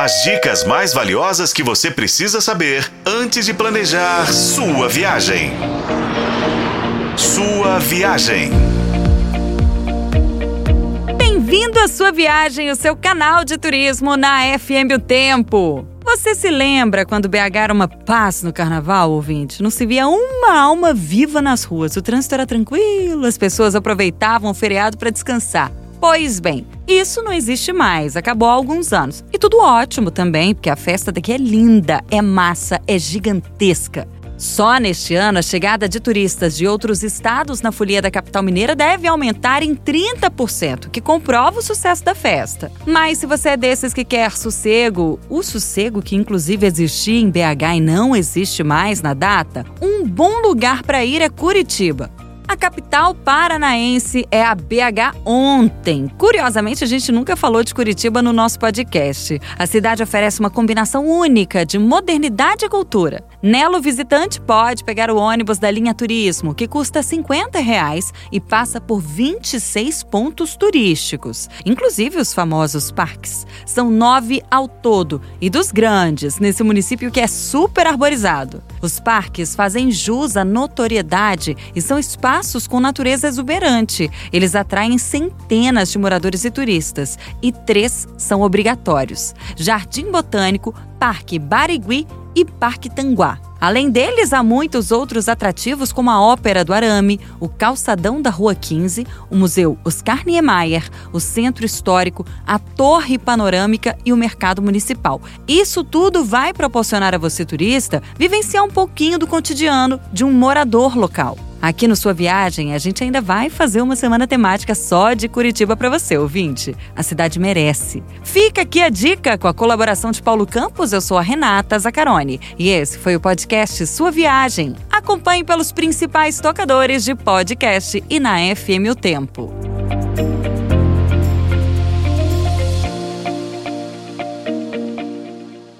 As dicas mais valiosas que você precisa saber antes de planejar sua viagem. Sua viagem. Bem-vindo à sua viagem, o seu canal de turismo na FM O Tempo. Você se lembra quando BH era uma paz no carnaval, ouvinte? Não se via uma alma viva nas ruas. O trânsito era tranquilo, as pessoas aproveitavam o feriado para descansar. Pois bem, isso não existe mais, acabou há alguns anos. E tudo ótimo também, porque a festa daqui é linda, é massa, é gigantesca. Só neste ano, a chegada de turistas de outros estados na folia da capital mineira deve aumentar em 30%, que comprova o sucesso da festa. Mas se você é desses que quer sossego, o sossego que inclusive existia em BH e não existe mais na data, um bom lugar para ir é Curitiba. A capital paranaense é a BH ontem. Curiosamente, a gente nunca falou de Curitiba no nosso podcast. A cidade oferece uma combinação única de modernidade e cultura. Nela, o visitante pode pegar o ônibus da linha Turismo, que custa 50 reais e passa por 26 pontos turísticos, inclusive os famosos parques. São nove ao todo, e dos grandes, nesse município que é super arborizado. Os parques fazem jus à notoriedade e são espaços com natureza exuberante. Eles atraem centenas de moradores e turistas, e três são obrigatórios: Jardim Botânico, Parque Barigui e Parque Tanguá. Além deles, há muitos outros atrativos como a Ópera do Arame, o Calçadão da Rua 15, o Museu Oscar Niemeyer, o Centro Histórico, a Torre Panorâmica e o Mercado Municipal. Isso tudo vai proporcionar a você, turista, vivenciar um pouquinho do cotidiano de um morador local. Aqui no Sua Viagem, a gente ainda vai fazer uma semana temática só de Curitiba para você, ouvinte. A cidade merece. Fica aqui a dica com a colaboração de Paulo Campos. Eu sou a Renata Zacarone e esse foi o podcast Sua Viagem. Acompanhe pelos principais tocadores de podcast e na FM O Tempo.